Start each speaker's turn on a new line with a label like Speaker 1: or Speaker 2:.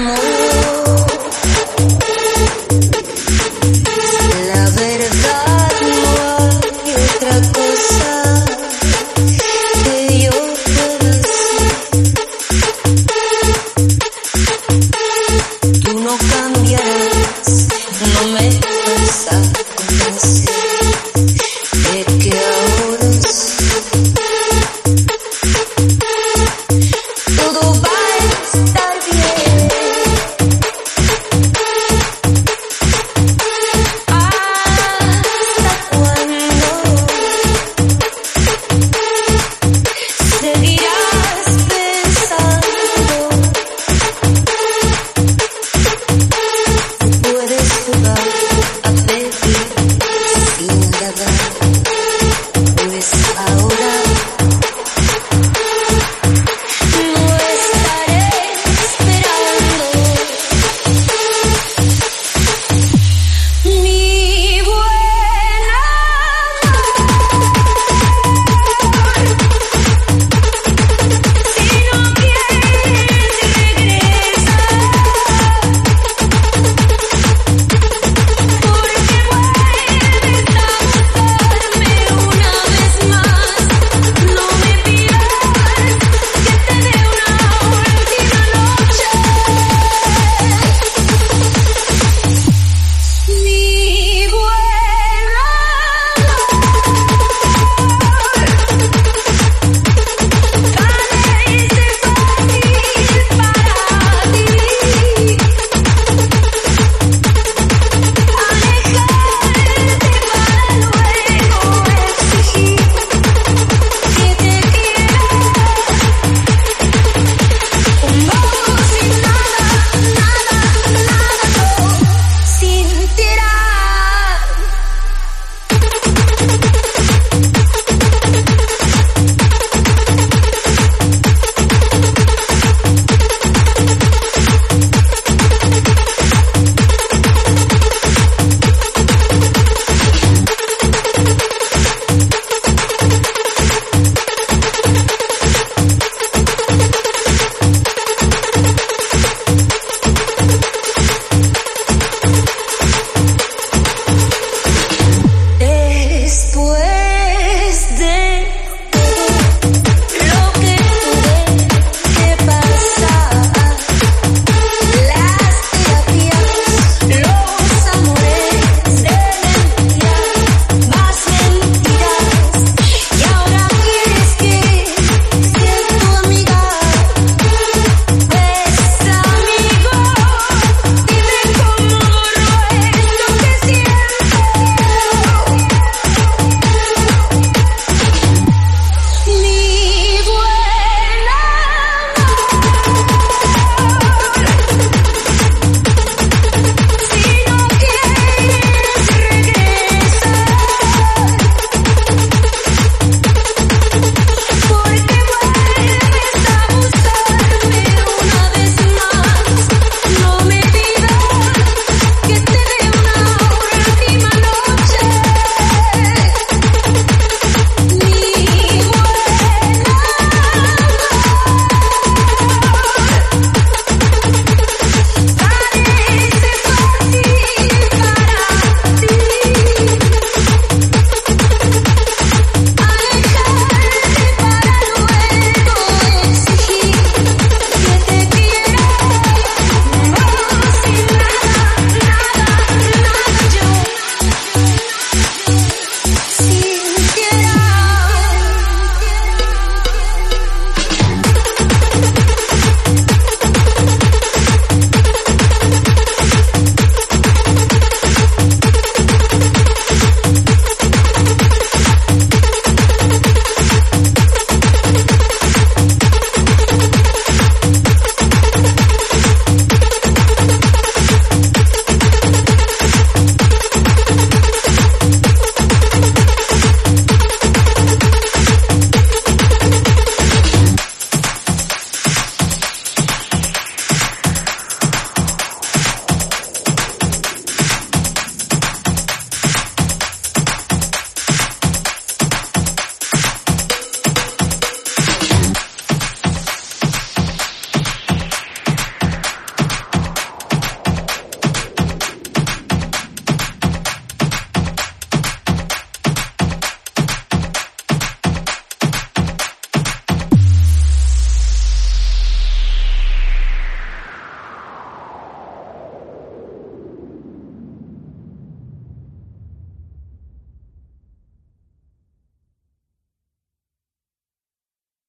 Speaker 1: amor.